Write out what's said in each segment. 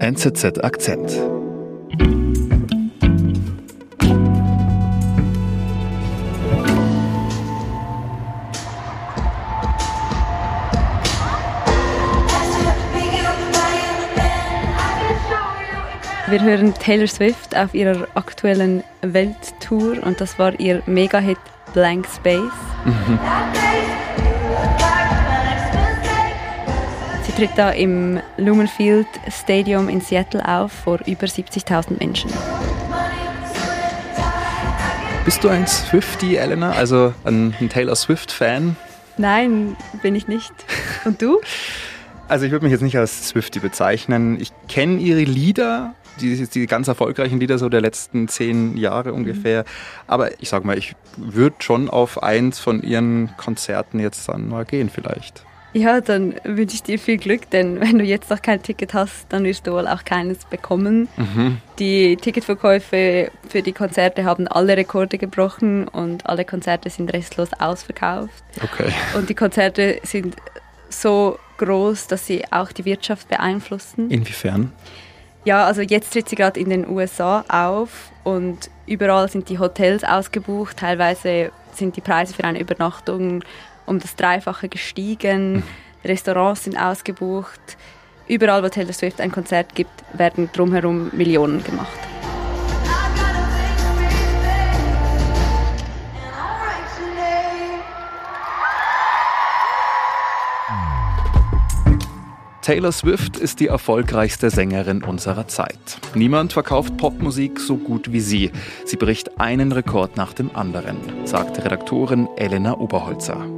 NZZ Akzent. Wir hören Taylor Swift auf ihrer aktuellen Welttour und das war ihr Mega-Hit Blank Space. Sie tritt da im Lumenfield Stadium in Seattle auf vor über 70.000 Menschen. Bist du ein Swiftie, Elena? Also ein, ein Taylor Swift-Fan? Nein, bin ich nicht. Und du? Also ich würde mich jetzt nicht als Swiftie bezeichnen. Ich kenne ihre Lieder, die, die ganz erfolgreichen Lieder so der letzten zehn Jahre ungefähr. Aber ich sag mal, ich würde schon auf eins von ihren Konzerten jetzt dann mal gehen vielleicht. Ja, dann wünsche ich dir viel Glück, denn wenn du jetzt noch kein Ticket hast, dann wirst du wohl auch keines bekommen. Mhm. Die Ticketverkäufe für die Konzerte haben alle Rekorde gebrochen und alle Konzerte sind restlos ausverkauft. Okay. Und die Konzerte sind so groß, dass sie auch die Wirtschaft beeinflussen. Inwiefern? Ja, also jetzt tritt sie gerade in den USA auf und überall sind die Hotels ausgebucht. Teilweise sind die Preise für eine Übernachtung um das Dreifache gestiegen. Restaurants sind ausgebucht. Überall, wo Taylor Swift ein Konzert gibt, werden drumherum Millionen gemacht. Taylor Swift ist die erfolgreichste Sängerin unserer Zeit. Niemand verkauft Popmusik so gut wie sie. Sie bricht einen Rekord nach dem anderen, sagt Redaktorin Elena Oberholzer.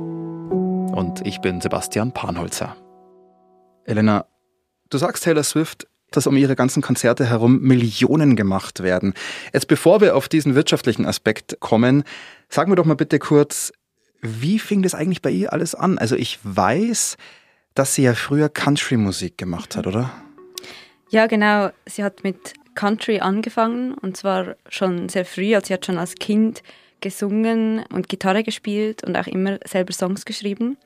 Und ich bin Sebastian Panholzer. Elena, du sagst Taylor Swift, dass um ihre ganzen Konzerte herum Millionen gemacht werden. Jetzt bevor wir auf diesen wirtschaftlichen Aspekt kommen, sag mir doch mal bitte kurz, wie fing das eigentlich bei ihr alles an? Also ich weiß, dass sie ja früher Country-Musik gemacht hat, oder? Ja, genau. Sie hat mit Country angefangen und zwar schon sehr früh. Also sie hat schon als Kind gesungen und Gitarre gespielt und auch immer selber Songs geschrieben.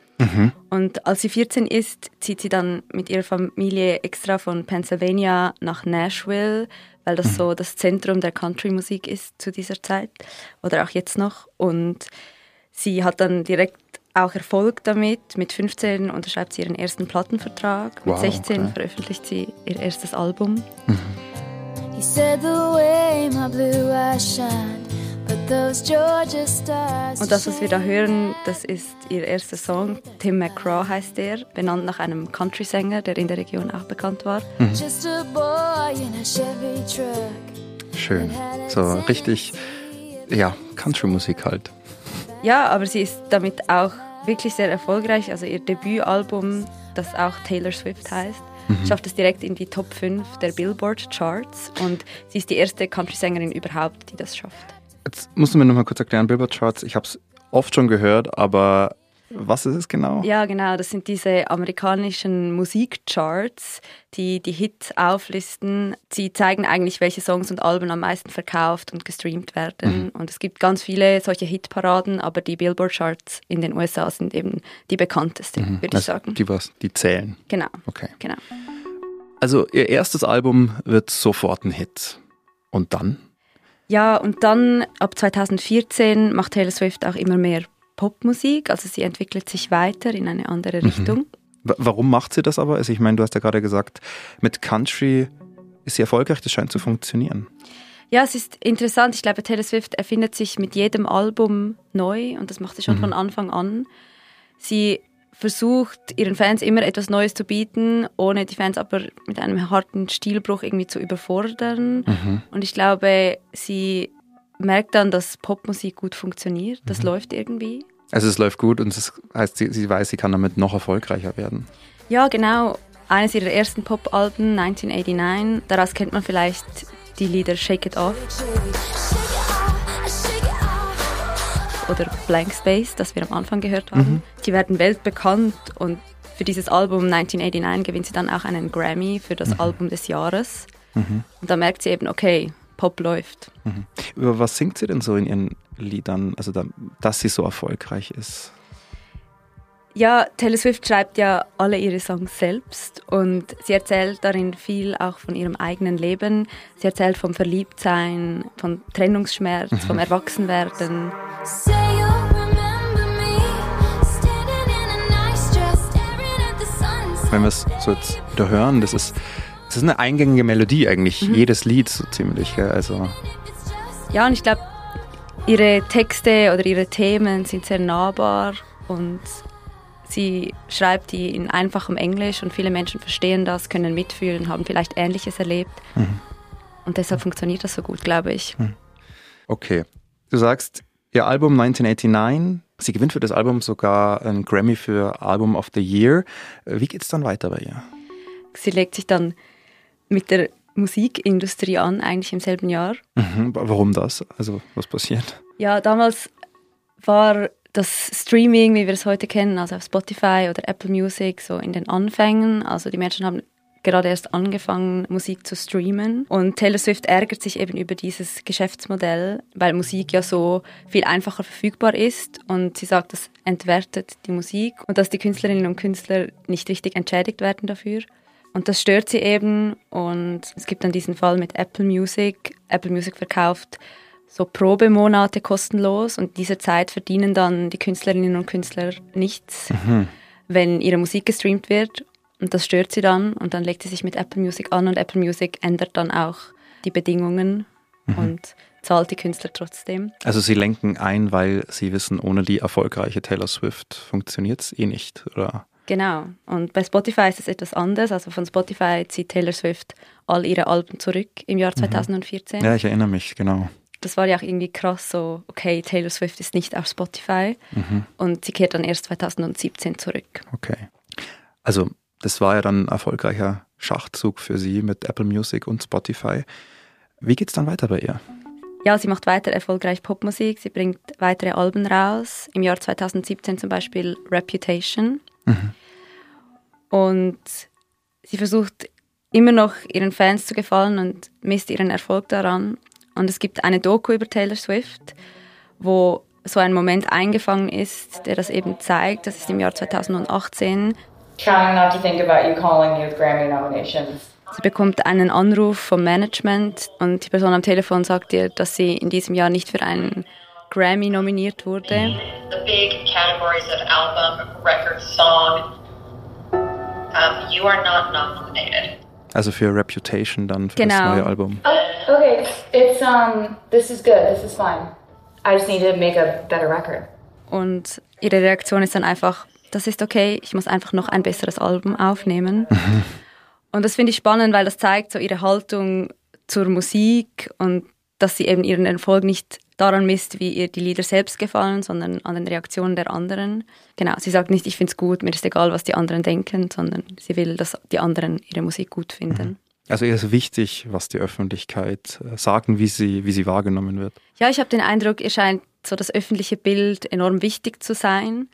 Und als sie 14 ist, zieht sie dann mit ihrer Familie extra von Pennsylvania nach Nashville, weil das so das Zentrum der Country-Musik ist zu dieser Zeit oder auch jetzt noch. Und sie hat dann direkt auch Erfolg damit. Mit 15 unterschreibt sie ihren ersten Plattenvertrag. Mit Wow, 16 okay. veröffentlicht sie ihr erstes Album. He said the way my blue eyes shine, Und das, was wir da hören, das ist ihr erster Song. Tim McGraw heißt der, benannt nach einem Country-Sänger, der in der Region auch bekannt war. Just a boy in a Chevy truck. Schön. So richtig, ja, Country-Musik halt. Ja, aber sie ist damit auch wirklich sehr erfolgreich. Also ihr Debütalbum, das auch Taylor Swift heißt, schafft es direkt in die Top 5 der Billboard Charts und sie ist die erste Country-Sängerin überhaupt, die das schafft. Jetzt musst du mir noch mal kurz erklären, Billboard Charts, ich habe es oft schon gehört, aber was ist es genau? Ja, genau, das sind diese amerikanischen Musikcharts, die die Hits auflisten. Sie zeigen eigentlich, welche Songs und Alben am meisten verkauft und gestreamt werden. Und es gibt ganz viele solche Hitparaden, aber die Billboard-Charts in den USA sind eben die bekanntesten, würde ich Also, sagen. Die was, die zählen. Genau, Okay. genau. Also ihr erstes Album wird sofort ein Hit. Und dann? Ja, und dann ab 2014 macht Taylor Swift auch immer mehr Popmusik, also sie entwickelt sich weiter in eine andere Richtung. W warum macht sie das aber? Also ich meine, du hast ja gerade gesagt, mit Country ist sie erfolgreich, das scheint zu funktionieren. Ja, es ist interessant. Ich glaube, Taylor Swift erfindet sich mit jedem Album neu und das macht sie schon von Anfang an. Sie versucht, ihren Fans immer etwas Neues zu bieten, ohne die Fans aber mit einem harten Stilbruch irgendwie zu überfordern. Und ich glaube, sie merkt dann, dass Popmusik gut funktioniert. Das läuft irgendwie. Also es läuft gut und das heißt, sie, sie weiß, sie kann damit noch erfolgreicher werden. Ja, genau. Eines ihrer ersten Pop-Alben, 1989. Daraus kennt man vielleicht die Lieder Shake It Off oder Blank Space, das wir am Anfang gehört haben. Die werden weltbekannt und für dieses Album 1989 gewinnt sie dann auch einen Grammy für das Album des Jahres. Und da merkt sie eben, okay, Pop läuft. Über was singt sie denn so in ihren Liedern, also da, dass sie so erfolgreich ist? Ja, Taylor Swift schreibt ja alle ihre Songs selbst und sie erzählt darin viel auch von ihrem eigenen Leben. Sie erzählt vom Verliebtsein, von Trennungsschmerz, mhm. vom Erwachsenwerden. Wenn wir es so jetzt wieder hören, das ist, das ist eine eingängige Melodie eigentlich, mhm. jedes Lied so ziemlich. Also. Ja, und ich glaube, ihre Texte oder ihre Themen sind sehr nahbar und Sie schreibt die in einfachem Englisch und viele Menschen verstehen das, können mitfühlen, haben vielleicht Ähnliches erlebt. Mhm. Und deshalb funktioniert das so gut, glaube ich. Mhm. Okay. Du sagst, ihr Album 1989, sie gewinnt für das Album sogar einen Grammy für Album of the Year. Wie geht es dann weiter bei ihr? Sie legt sich dann mit der Musikindustrie an, eigentlich im selben Jahr. Mhm. Warum das? Also, was passiert? Ja, damals war das Streaming, wie wir es heute kennen, also auf Spotify oder Apple Music, so in den Anfängen. Also die Menschen haben gerade erst angefangen, Musik zu streamen. Und Taylor Swift ärgert sich eben über dieses Geschäftsmodell, weil Musik ja so viel einfacher verfügbar ist. Und sie sagt, das entwertet die Musik und dass die Künstlerinnen und Künstler nicht richtig entschädigt werden dafür. Und das stört sie eben. Und es gibt dann diesen Fall mit Apple Music. Apple Music verkauft so Probemonate kostenlos und diese Zeit verdienen dann die Künstlerinnen und Künstler nichts, mhm. wenn ihre Musik gestreamt wird. Und das stört sie dann und dann legt sie sich mit Apple Music an und Apple Music ändert dann auch die Bedingungen mhm. und zahlt die Künstler trotzdem. Also sie lenken ein, weil sie wissen, ohne die erfolgreiche Taylor Swift funktioniert es eh nicht, oder? Genau. Und bei Spotify ist es etwas anders. Also von Spotify zieht Taylor Swift all ihre Alben zurück im Jahr 2014. Mhm. Ja, ich erinnere mich, genau das war ja auch irgendwie krass, so, okay, Taylor Swift ist nicht auf Spotify mhm. und sie kehrt dann erst 2017 zurück. Okay. Also, das war ja dann ein erfolgreicher Schachzug für sie mit Apple Music und Spotify. Wie geht es dann weiter bei ihr? Ja, sie macht weiter erfolgreich Popmusik, sie bringt weitere Alben raus. Im Jahr 2017 zum Beispiel Reputation. Mhm. Und sie versucht immer noch ihren Fans zu gefallen und misst ihren Erfolg daran. Und es gibt eine Doku über Taylor Swift, wo so ein Moment eingefangen ist, der das eben zeigt. Das ist im Jahr 2018. Trying not to think about you calling me with Grammy nominations. Sie bekommt einen Anruf vom Management und die Person am Telefon sagt ihr, dass sie in diesem Jahr nicht für einen Grammy nominiert wurde. The big categories of album, record, song. Um, you are not nominated. Also für Reputation dann für genau. das neue Album. Oh, okay, it's um, this is good, this is fine. I just need to make a better record. Und ihre Reaktion ist dann einfach, das ist okay, ich muss einfach noch ein besseres Album aufnehmen. Mhm. Und das finde ich spannend, weil das zeigt so ihre Haltung zur Musik und dass sie eben ihren Erfolg nicht daran misst, wie ihr die Lieder selbst gefallen, sondern an den Reaktionen der anderen. Genau, sie sagt nicht, ich finde es gut, mir ist egal, was die anderen denken, sondern sie will, dass die anderen ihre Musik gut finden. Mhm. Also ihr ist wichtig, was die Öffentlichkeit äh, sagt und wie sie, wie sie wahrgenommen wird. Ja, ich habe den Eindruck, ihr scheint so das öffentliche Bild enorm wichtig zu sein.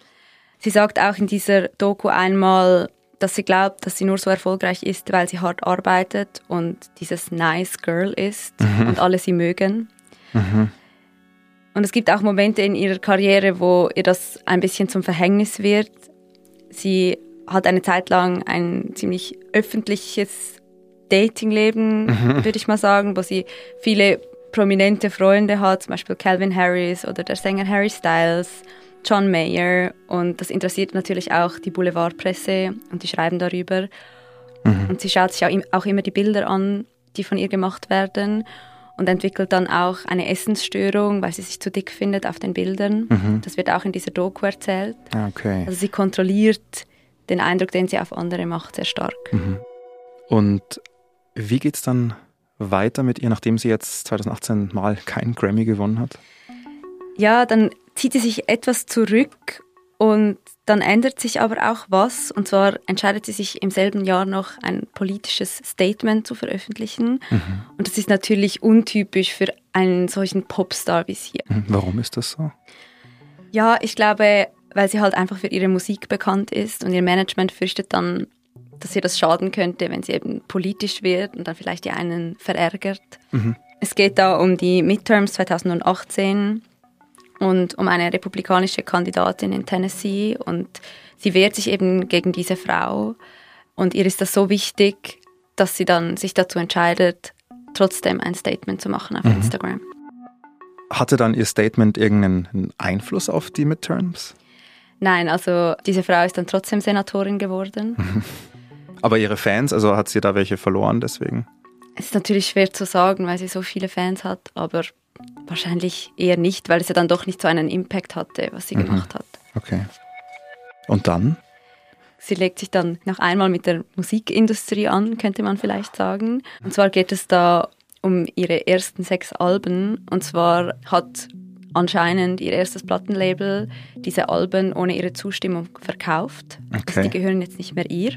Sie sagt auch in dieser Doku einmal, dass sie glaubt, dass sie nur so erfolgreich ist, weil sie hart arbeitet und dieses Nice Girl ist mhm. und alle sie mögen. Mhm. Und es gibt auch Momente in ihrer Karriere, wo ihr das ein bisschen zum Verhängnis wird. Sie hat eine Zeit lang ein ziemlich öffentliches Datingleben, mhm. würde ich mal sagen, wo sie viele prominente Freunde hat, zum Beispiel Calvin Harris oder der Sänger Harry Styles, John Mayer. Und das interessiert natürlich auch die Boulevardpresse und die schreiben darüber. Mhm. Und sie schaut sich auch immer die Bilder an, die von ihr gemacht werden und entwickelt dann auch eine Essensstörung, weil sie sich zu dick findet auf den Bildern. Mhm. Das wird auch in dieser Doku erzählt. Ah, okay. Also sie kontrolliert den Eindruck, den sie auf andere macht, sehr stark. Mhm. Und wie geht es dann weiter mit ihr, nachdem sie jetzt 2018 mal keinen Grammy gewonnen hat? Ja, dann zieht sie sich etwas zurück und dann ändert sich aber auch was. Und zwar entscheidet sie sich im selben Jahr noch ein politisches Statement zu veröffentlichen. Mhm. Und das ist natürlich untypisch für einen solchen Popstar wie sie. Mhm. Warum ist das so? Ja, ich glaube, weil sie halt einfach für ihre Musik bekannt ist und ihr Management fürchtet dann, dass ihr das schaden könnte, wenn sie eben politisch wird und dann vielleicht die einen verärgert. Mhm. Es geht da um die Midterms 2018 und um eine republikanische Kandidatin in Tennessee und sie wehrt sich eben gegen diese Frau und ihr ist das so wichtig, dass sie dann sich dazu entscheidet, trotzdem ein Statement zu machen auf mhm. Instagram. Hatte dann ihr Statement irgendeinen Einfluss auf die Midterms? Nein, also diese Frau ist dann trotzdem Senatorin geworden. Aber ihre Fans, also hat sie da welche verloren deswegen? Es ist natürlich schwer zu sagen, weil sie so viele Fans hat, aber wahrscheinlich eher nicht, weil es ja dann doch nicht so einen Impact hatte, was sie mhm. gemacht hat. Okay. Und dann? Sie legt sich dann noch einmal mit der Musikindustrie an, könnte man vielleicht sagen. Und zwar geht es da um ihre ersten sechs Alben. Und zwar hat anscheinend ihr erstes Plattenlabel diese Alben ohne ihre Zustimmung verkauft. Also okay. Also die gehören jetzt nicht mehr ihr.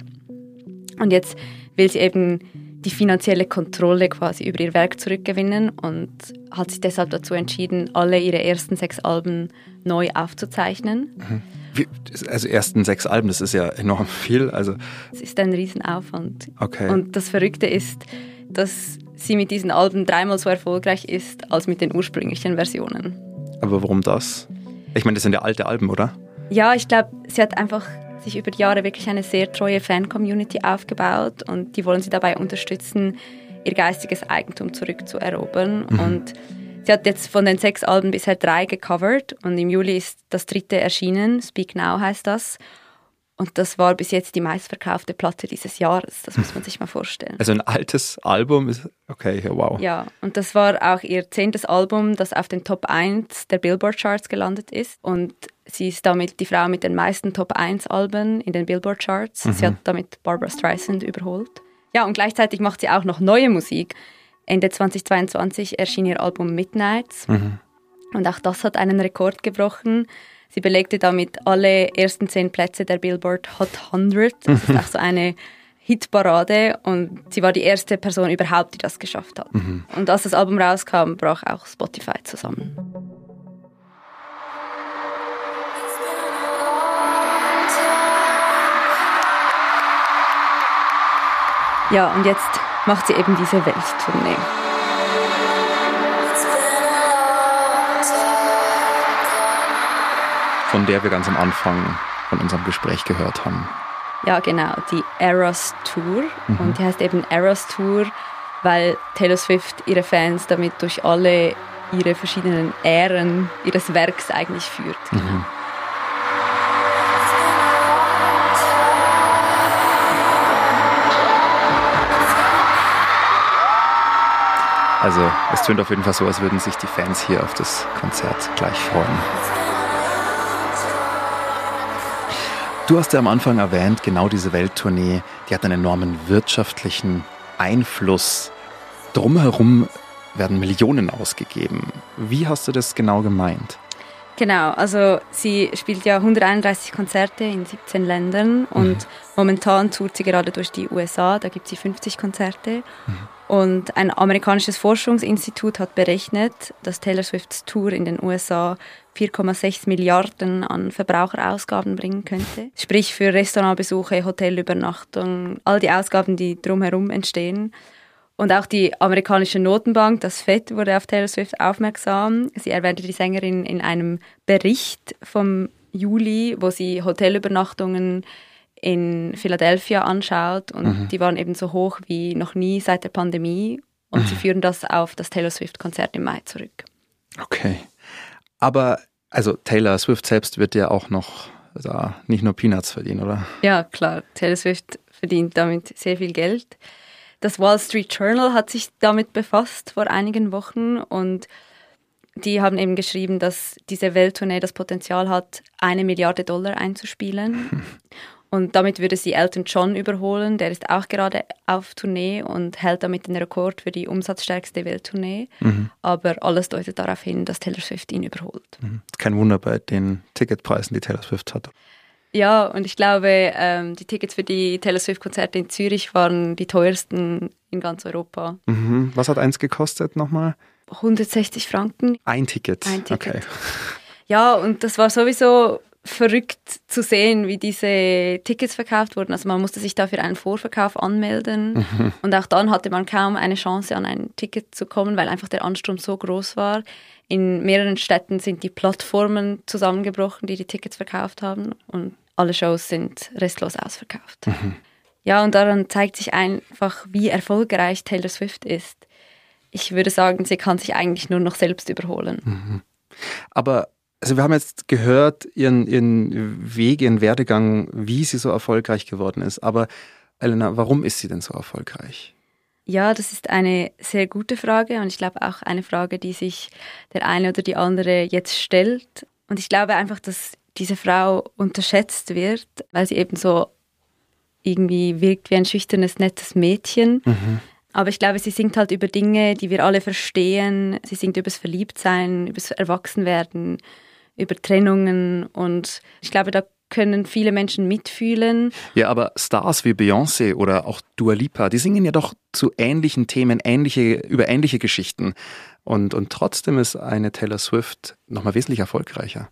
Und jetzt will sie eben die finanzielle Kontrolle quasi über ihr Werk zurückgewinnen und hat sich deshalb dazu entschieden, alle ihre ersten sechs Alben neu aufzuzeichnen. Mhm. Wie, also ersten sechs Alben, das ist ja enorm viel. Also es ist ein Riesenaufwand. Okay. Und das Verrückte ist, dass sie mit diesen Alben dreimal so erfolgreich ist als mit den ursprünglichen Versionen. Aber warum das? Ich meine, das sind ja alte Alben, oder? Ja, ich glaube, sie hat einfach sich über die Jahre wirklich eine sehr treue Fan-Community aufgebaut und die wollen sie dabei unterstützen, ihr geistiges Eigentum zurückzuerobern. Mhm. Und sie hat jetzt von den sechs Alben bisher drei gecovert und im Juli ist das dritte erschienen, Speak Now heißt das. Und das war bis jetzt die meistverkaufte Platte dieses Jahres. Das muss man sich mal vorstellen. Also ein altes Album ist, okay, wow. Ja, und das war auch ihr zehntes Album, das auf den Top 1 der Billboard-Charts gelandet ist. Und sie ist damit die Frau mit den meisten Top 1 Alben in den Billboard-Charts. Mhm. Sie hat damit Barbara Streisand überholt. Ja, und gleichzeitig macht sie auch noch neue Musik. Ende 2022 erschien ihr Album Midnights. Mhm. Und auch das hat einen Rekord gebrochen. Sie belegte damit alle ersten zehn Plätze der Billboard Hot 100. Das ist auch so eine Hitparade und sie war die erste Person überhaupt, die das geschafft hat. Mhm. Und als das Album rauskam, brach auch Spotify zusammen. Ja, und jetzt macht sie eben diese Welttournee. von der wir ganz am Anfang von unserem Gespräch gehört haben. Ja, genau, die Eras Tour. Mhm. Und die heißt eben Eras Tour, weil Taylor Swift ihre Fans damit durch alle ihre verschiedenen Ähren ihres Werks eigentlich führt. Genau. Mhm. Also es tönt auf jeden Fall so, als würden sich die Fans hier auf das Konzert gleich freuen. Du hast ja am Anfang erwähnt, genau diese Welttournee, die hat einen enormen wirtschaftlichen Einfluss. Drumherum werden Millionen ausgegeben. Wie hast du das genau gemeint? Genau, also sie spielt ja 131 Konzerte in 17 Ländern und mhm. momentan tourt sie gerade durch die USA, da gibt sie 50 Konzerte. Mhm. Und ein amerikanisches Forschungsinstitut hat berechnet, dass Taylor Swifts Tour in den USA 4,6 Milliarden an Verbraucherausgaben bringen könnte. Sprich für Restaurantbesuche, Hotelübernachtung, all die Ausgaben, die drumherum entstehen. Und auch die amerikanische Notenbank, das FED, wurde auf Taylor Swift aufmerksam. Sie erwähnte die Sängerin in einem Bericht vom Juli, wo sie Hotelübernachtungen in Philadelphia anschaut und mhm. die waren eben so hoch wie noch nie seit der Pandemie und mhm. sie führen das auf das Taylor Swift-Konzert im Mai zurück. Okay. Aber also Taylor Swift selbst wird ja auch noch da nicht nur Peanuts verdienen, oder? Ja, klar. Taylor Swift verdient damit sehr viel Geld. Das Wall Street Journal hat sich damit befasst vor einigen Wochen und die haben eben geschrieben, dass diese Welttournee das Potenzial hat, eine Milliarde Dollar einzuspielen. Und damit würde sie Elton John überholen. Der ist auch gerade auf Tournee und hält damit den Rekord für die umsatzstärkste Welttournee. Mhm. Aber alles deutet darauf hin, dass Taylor Swift ihn überholt. Mhm. Kein Wunder bei den Ticketpreisen, die Taylor Swift hat. Ja, und ich glaube, ähm, die Tickets für die Taylor Swift-Konzerte in Zürich waren die teuersten in ganz Europa. Mhm. Was hat eins gekostet nochmal? 160 Franken. Ein Ticket. Ein Ticket. Okay. Ja, und das war sowieso verrückt zu sehen, wie diese Tickets verkauft wurden. Also man musste sich dafür einen Vorverkauf anmelden mhm. und auch dann hatte man kaum eine Chance, an ein Ticket zu kommen, weil einfach der Ansturm so groß war. In mehreren Städten sind die Plattformen zusammengebrochen, die die Tickets verkauft haben und alle Shows sind restlos ausverkauft. Mhm. Ja, und daran zeigt sich einfach, wie erfolgreich Taylor Swift ist. Ich würde sagen, sie kann sich eigentlich nur noch selbst überholen. Mhm. Aber also wir haben jetzt gehört, ihren, ihren Weg, ihren Werdegang, wie sie so erfolgreich geworden ist. Aber Elena, warum ist sie denn so erfolgreich? Ja, das ist eine sehr gute Frage und ich glaube auch eine Frage, die sich der eine oder die andere jetzt stellt. Und ich glaube einfach, dass diese Frau unterschätzt wird, weil sie eben so irgendwie wirkt wie ein schüchternes, nettes Mädchen. Mhm. Aber ich glaube, sie singt halt über Dinge, die wir alle verstehen. Sie singt über das Verliebtsein, über das Erwachsenwerden, über Trennungen und ich glaube, da können viele Menschen mitfühlen. Ja, aber Stars wie Beyoncé oder auch Dua Lipa, die singen ja doch zu ähnlichen Themen, ähnliche, über ähnliche Geschichten. Und, und trotzdem ist eine Taylor Swift nochmal wesentlich erfolgreicher.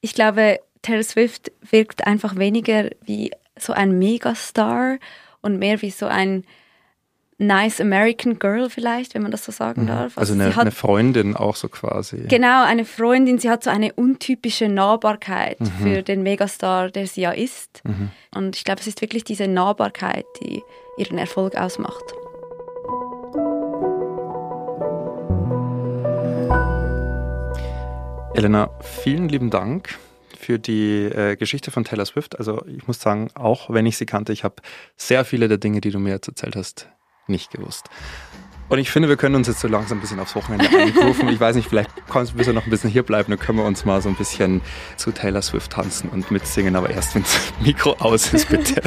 Ich glaube, Taylor Swift wirkt einfach weniger wie so ein Megastar und mehr wie so ein nice American Girl vielleicht, wenn man das so sagen mhm. darf. Also, also eine, hat, eine, Freundin auch so quasi. Genau, eine Freundin. Sie hat so eine untypische Nahbarkeit mhm. für den Megastar, der sie ja ist. Mhm. Und ich glaube, es ist wirklich diese Nahbarkeit, die ihren Erfolg ausmacht. Elena, vielen lieben Dank für die äh, Geschichte von Taylor Swift. Also ich muss sagen, auch wenn ich sie kannte, ich habe sehr viele der Dinge, die du mir jetzt erzählt hast, nicht gewusst. Und ich finde, wir können uns jetzt so langsam ein bisschen aufs Wochenende einrufen. Ich weiß nicht, vielleicht kannst du noch ein bisschen hier bleiben, dann können wir uns mal so ein bisschen zu Taylor Swift tanzen und mitsingen, aber erst wenn das Mikro aus ist, bitte.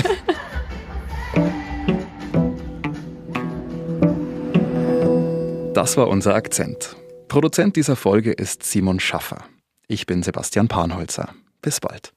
Das war unser Akzent. Produzent dieser Folge ist Simon Schaffer. Ich bin Sebastian Panholzer. Bis bald.